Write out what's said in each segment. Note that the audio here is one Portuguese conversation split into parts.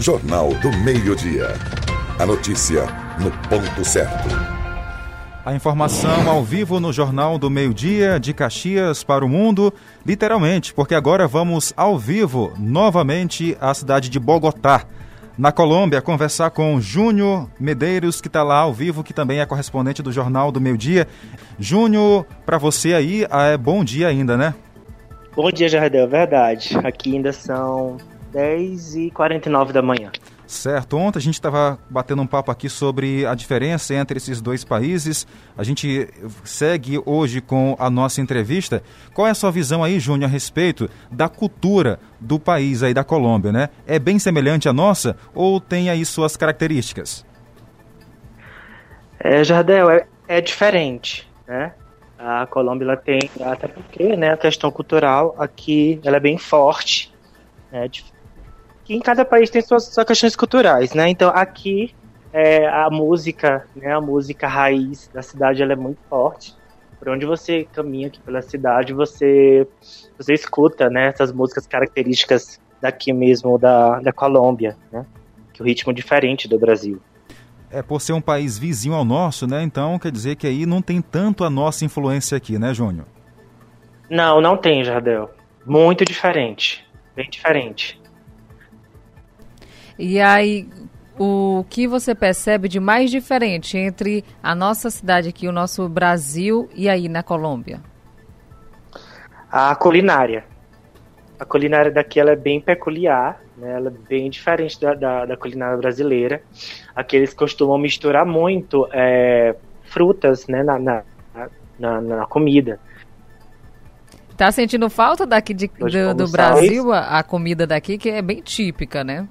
Jornal do Meio-Dia. A notícia no ponto certo. A informação ao vivo no Jornal do Meio-Dia, de Caxias para o mundo, literalmente, porque agora vamos ao vivo novamente à cidade de Bogotá, na Colômbia, conversar com Júnior Medeiros, que está lá ao vivo, que também é correspondente do Jornal do Meio-Dia. Júnior, para você aí, é bom dia ainda, né? Bom dia, Jardel, verdade. Aqui ainda são 10h49 da manhã. Certo. Ontem a gente estava batendo um papo aqui sobre a diferença entre esses dois países. A gente segue hoje com a nossa entrevista. Qual é a sua visão aí, Júnior, a respeito da cultura do país aí da Colômbia, né? É bem semelhante à nossa ou tem aí suas características? É, Jardel, é, é diferente, né? A Colômbia ela tem, até porque né, a questão cultural aqui ela é bem forte, né, que em cada país tem suas, suas questões culturais, né? Então aqui é, a música, né, a música raiz da cidade ela é muito forte. Por onde você caminha aqui pela cidade, você você escuta, né, essas músicas características daqui mesmo da, da Colômbia, né? Que o ritmo é diferente do Brasil. É, por ser um país vizinho ao nosso, né? Então quer dizer que aí não tem tanto a nossa influência aqui, né, Júnior? Não, não tem, Jardel. Muito diferente. Bem diferente. E aí, o que você percebe de mais diferente entre a nossa cidade aqui, o nosso Brasil, e aí na Colômbia? A culinária. A culinária daqui ela é bem peculiar, né? ela é bem diferente da, da, da culinária brasileira. Aqui eles costumam misturar muito é, frutas né, na, na, na, na comida. Tá sentindo falta daqui de, do, do Brasil, a, a, comida daqui, que é bem típica, né?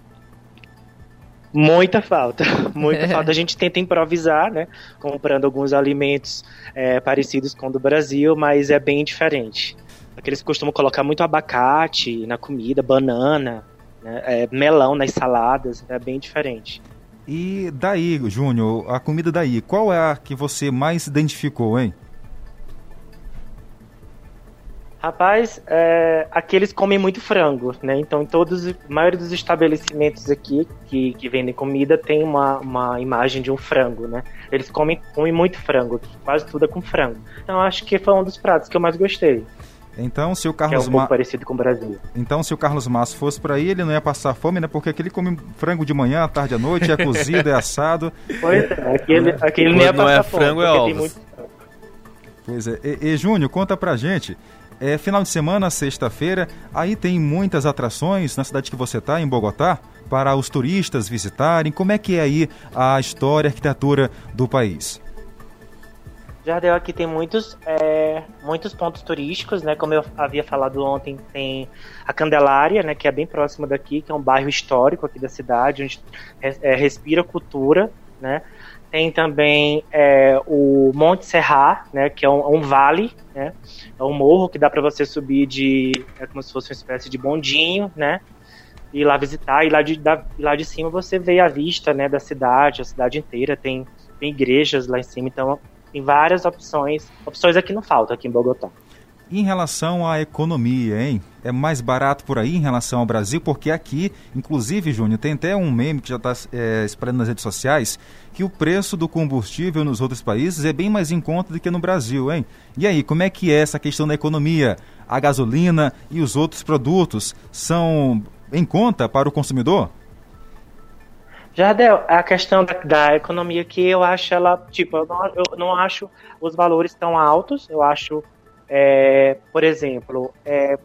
Muita falta, muita falta. A gente tenta improvisar, né? Comprando alguns alimentos é, parecidos com o do Brasil, mas é bem diferente. Aqueles costumam colocar muito abacate na comida, banana, né, é, melão nas saladas, é bem diferente. E daí, Júnior, a comida daí, qual é a que você mais identificou, hein? Rapaz, é, aqui eles comem muito frango, né? Então, em todos, a maioria dos estabelecimentos aqui que, que vendem comida tem uma, uma imagem de um frango, né? Eles comem, comem muito frango, quase tudo é com frango. Então, acho que foi um dos pratos que eu mais gostei. Então, se o Carlos que é um Ma... parecido com o Brasil. Então, se o Carlos Massa fosse para aí, ele não ia passar fome, né? Porque aqui ele come frango de manhã, à tarde, à noite, é cozido, é assado. Pois é, aqui ele, aqui ele não ia passar não é fome, frango, é ovos. Muito... Pois é. E, e Júnior, conta pra gente é, final de semana, sexta-feira, aí tem muitas atrações na cidade que você está, em Bogotá, para os turistas visitarem. Como é que é aí a história, a arquitetura do país? Jardel aqui tem muitos, é, muitos pontos turísticos, né? Como eu havia falado ontem, tem a Candelária, né? Que é bem próxima daqui, que é um bairro histórico aqui da cidade, onde é, respira cultura, né? Tem também é, o Monte Serra, né, que é um, um, vale, né, é um morro que dá para você subir de é como se fosse uma espécie de bondinho, né, e lá visitar e lá de da, lá de cima você vê a vista, né, da cidade, a cidade inteira tem, tem igrejas lá em cima, então tem várias opções, opções aqui não faltam aqui em Bogotá. Em relação à economia, hein? É mais barato por aí em relação ao Brasil? Porque aqui, inclusive, Júnior, tem até um meme que já está é, espalhando nas redes sociais, que o preço do combustível nos outros países é bem mais em conta do que no Brasil, hein? E aí, como é que é essa questão da economia? A gasolina e os outros produtos são em conta para o consumidor? Jardel, a questão da, da, economia que eu acho ela, tipo, eu não, eu não acho os valores tão altos, eu acho é, por exemplo, é,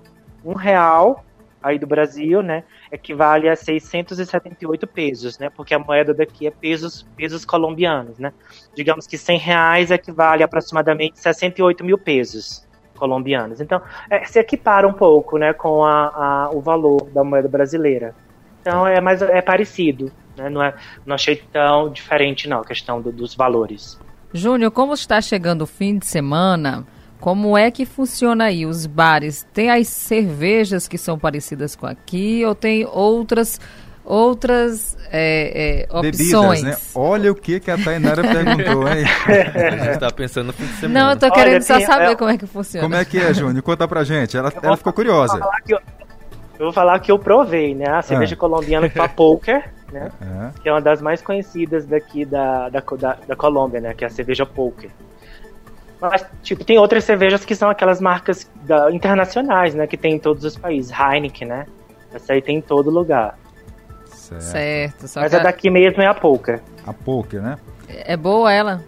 um real aí do Brasil, né, equivale a 678 pesos, né, porque a moeda daqui é pesos, pesos colombianos, né. Digamos que 100 reais equivale a aproximadamente 68 mil pesos colombianos. Então, é, se equipara um pouco, né, com a, a, o valor da moeda brasileira. Então, é mais é parecido, né, não, é, não achei tão diferente, não, a questão do, dos valores. Júnior, como está chegando o fim de semana, como é que funciona aí? Os bares tem as cervejas que são parecidas com aqui ou tem outras outras é, é, opções? Bebidas, né? Olha o que, que a Tainara perguntou, hein? a gente está pensando no fim de semana. Não, eu tô querendo Olha, só saber é... como é que funciona. Como é que é, Júnior? Conta pra gente. Ela, ela ficou curiosa. Eu, Eu vou falar que eu provei, né? A cerveja Ah. colombiana com a Poker, né? É. Que é uma das mais conhecidas daqui da, da, da, da Colômbia, né? Que é a cerveja Poker. Mas, tipo, tem outras cervejas que são aquelas marcas da- internacionais, né? Que tem em todos os países. Heineken, né? Essa aí tem em todo lugar. Certo. Certo. Só Mas que a daqui mesmo é a Poker. A poker, né? é boa ela?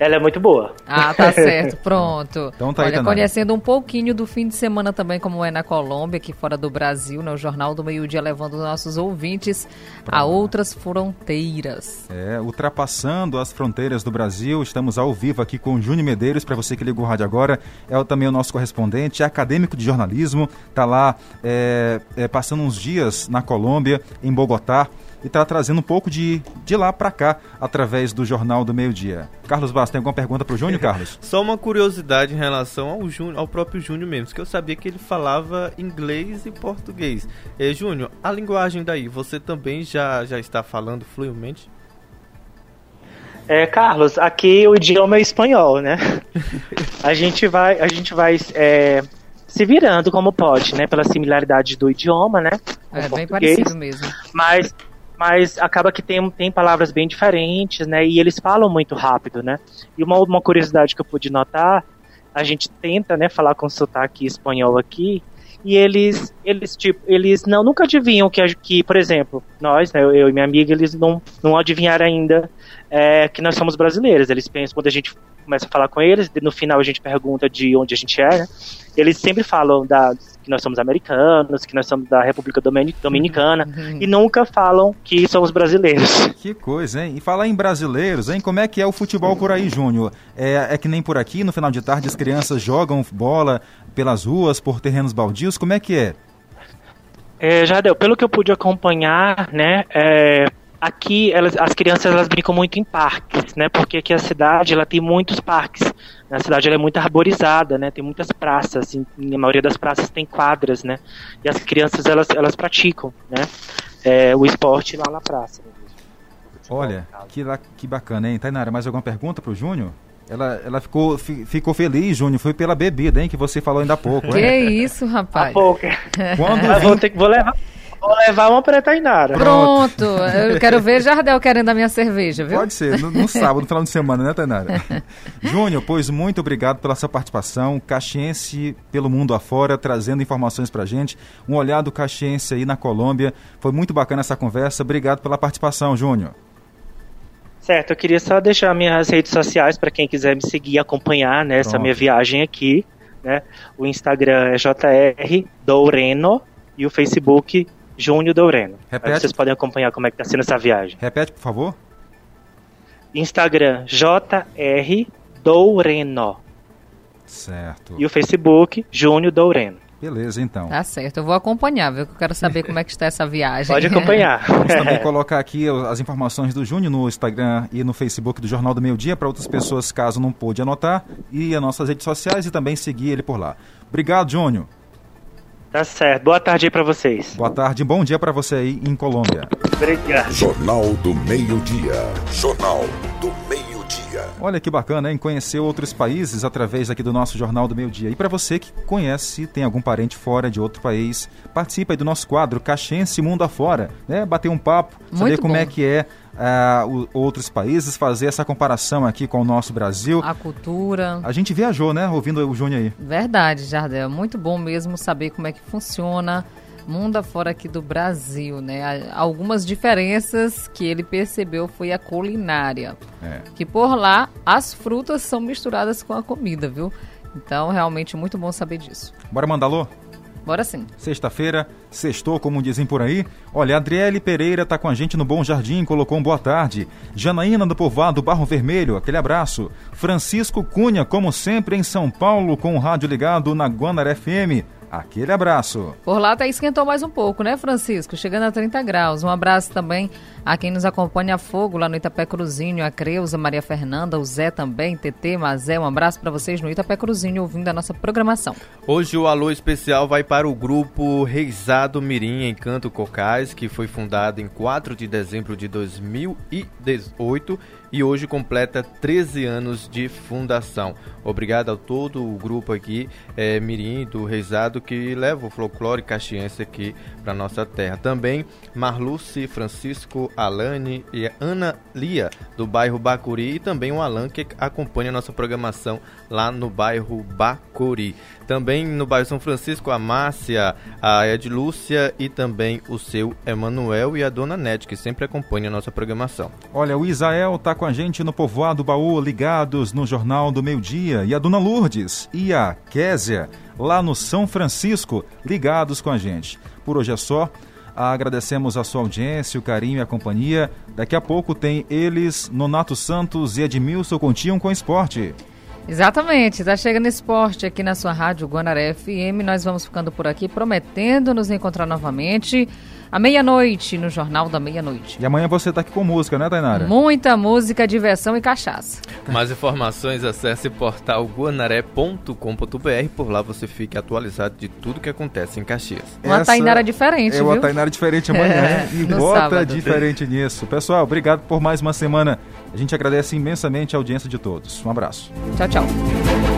Ela é muito boa. Ah, tá certo, pronto. Então tá aí, Olha, conhecendo um pouquinho do fim de semana também, como é na Colômbia, aqui fora do Brasil, no Jornal do Meio Dia, levando os nossos ouvintes a outras fronteiras. É, ultrapassando as fronteiras do Brasil, estamos ao vivo aqui com o Júnior Medeiros, para você que ligou o rádio agora, é o- também o nosso correspondente, é acadêmico de jornalismo, está lá é, é, passando uns dias na Colômbia, em Bogotá, e está trazendo um pouco de, de lá para cá, através do Jornal do Meio Dia. Carlos Bastos, tem alguma pergunta para o Júnior, Carlos? Só uma curiosidade em relação ao, Júnior, ao próprio Júnior mesmo, que eu sabia que ele falava inglês e português. É, Júnior, a linguagem daí, você também já, já está falando fluidamente? É, Carlos, aqui o idioma é espanhol, né? A gente vai, a gente vai é, se virando como pode, né? Pela similaridade do idioma, né? com É bem parecido mesmo. mas mas acaba que tem, tem palavras bem diferentes, né? E eles falam muito rápido, né? E uma, uma curiosidade que eu pude notar, a gente tenta, né, falar com sotaque espanhol aqui, e eles, eles tipo, eles não nunca adivinham que, que por exemplo, nós, né, eu e minha amiga, eles não, não adivinharam ainda é, que nós somos brasileiros. Eles pensam, quando a gente começa a falar com eles, no final a gente pergunta de onde a gente é, né? Eles sempre falam da, que nós somos americanos, que nós somos da República Domini- Dominicana, Uhum. e nunca falam que somos brasileiros. Que coisa, hein? E falar em brasileiros, hein? Como é que é o futebol por aí, Júnior? É, é que nem por aqui, no final de tarde, as crianças jogam bola pelas ruas, por terrenos baldios, como é que é? É, Jardel, pelo que eu pude acompanhar, né, é, aqui elas, as crianças elas brincam muito em parques, né, porque aqui a cidade ela tem muitos parques. A cidade ela é muito arborizada, né, tem muitas praças, e, e a maioria das praças tem quadras, né, e as crianças elas, elas praticam, né, é, o esporte lá na praça. o Olha, que, la- que bacana, hein? Tainara, mais alguma pergunta pro Júnior? Ela, ela ficou, fi- ficou feliz, Júnior, foi pela bebida, hein? Que você falou ainda há pouco, Que hein? isso, A rapaz. pouco. Quando Eu vou, vim, ter, que- vou levar, vou levar uma pra Tainara. Pronto, eu quero ver Jardel querendo a minha cerveja, viu? Pode ser, no, no sábado, no final de semana, né, Tainara? Júnior, pois muito obrigado pela sua participação. Caxiense pelo mundo afora, trazendo informações pra gente. Um olhar do Caxiense aí na Colômbia. Foi muito bacana essa conversa. Obrigado pela participação, Júnior. Certo, eu queria só deixar minhas redes sociais para quem quiser me seguir e acompanhar nessa Pronto. minha viagem aqui. Né? O Instagram é JR Doureno e o Facebook Júnior Doureno. Aí Repete. vocês podem acompanhar como é que tá sendo essa viagem. Repete, por favor. Instagram JR Doureno Certo. e o Facebook Júnior Doureno. Beleza, então. Tá certo, eu vou acompanhar, viu? Que eu quero saber como é que está essa viagem. Pode acompanhar. Vamos também colocar aqui as informações do Júnior no Instagram e no Facebook do Jornal do Meio Dia para outras pessoas, caso não pôde anotar, e as nossas redes sociais e também seguir ele por lá. Obrigado, Júnior. Tá certo. Boa tarde aí para vocês. Boa tarde, bom dia para você aí em Colômbia. Obrigado. Jornal do Meio-Dia. Jornal. Olha que bacana, hein? Conhecer outros países através aqui do nosso Jornal do Meio Dia. E para você que conhece, tem algum parente fora de outro país, participa aí do nosso quadro Caxense Mundo Afora, né? Bater um papo, saber Muito como bom. é que é o- outros países, fazer essa comparação aqui com o nosso Brasil. A cultura. A gente viajou, né? Ouvindo o Júnior aí. Verdade, Jardel. Muito bom mesmo saber como é que funciona mundo afora aqui do Brasil, né? Algumas diferenças que ele percebeu foi a culinária. É. Que por lá as frutas são misturadas com a comida, viu? Então, realmente muito bom saber disso. Bora mandar alô? Bora sim. Sexta-feira, sextou, como dizem por aí. Olha, Adriele Pereira tá com a gente no Bom Jardim, colocou um boa tarde. Janaína do Povoado Barro Vermelho, aquele abraço. Francisco Cunha, como sempre, em São Paulo, com o rádio ligado na Guanara FM. Aquele abraço. Por lá até esquentou mais um pouco, né, Francisco? Chegando a 30 graus. Um abraço também a quem nos acompanha a fogo lá no Itapé Cruzinho, a Creuza, Maria Fernanda, o Zé também, TT, Mazé. Um abraço para vocês no Itapé Cruzinho, ouvindo a nossa programação. Hoje o alô especial vai para o grupo Reisado Mirim Encanto Cocais, que foi fundado em 4 de dezembro de 2018 e hoje completa 13 anos de fundação. Obrigado a todo o grupo aqui, é, Mirim, do Reisado, que leva o folclore caxiense aqui para nossa terra. Também Marluce, Francisco, Alane e Ana Lia, do bairro Bacuri, e também o Alan, que acompanha nossa programação lá no bairro Bacuri. Também no bairro São Francisco, a Márcia, a Edlúcia e também o seu Emanuel e a dona Nete, que sempre acompanha nossa programação. Olha, o Isael está com a gente no Povoado Baú, ligados no Jornal do Meio Dia, e a dona Lourdes e a Késia, lá no São Francisco, ligados com a gente. Por hoje é só. Agradecemos a sua audiência, o carinho e a companhia. Daqui a pouco tem eles, Nonato Santos e Edmilson Continham com Esporte. Exatamente, está chegando esporte aqui na sua rádio Guanaré FM. Nós vamos ficando por aqui, prometendo nos encontrar novamente à meia-noite, no Jornal da Meia-Noite. E amanhã você está aqui com música, né, Tainara? Muita música, diversão e cachaça. Mais informações, acesse portal guanaré.com.br. Por lá você fica atualizado de tudo que acontece em Caxias. Uma Essa Tainara diferente, é viu? uma Tainara diferente amanhã. É, e bota sábado. diferente nisso. Pessoal, obrigado por mais uma semana. A gente agradece imensamente a audiência de todos. Um abraço. Tchau, tchau.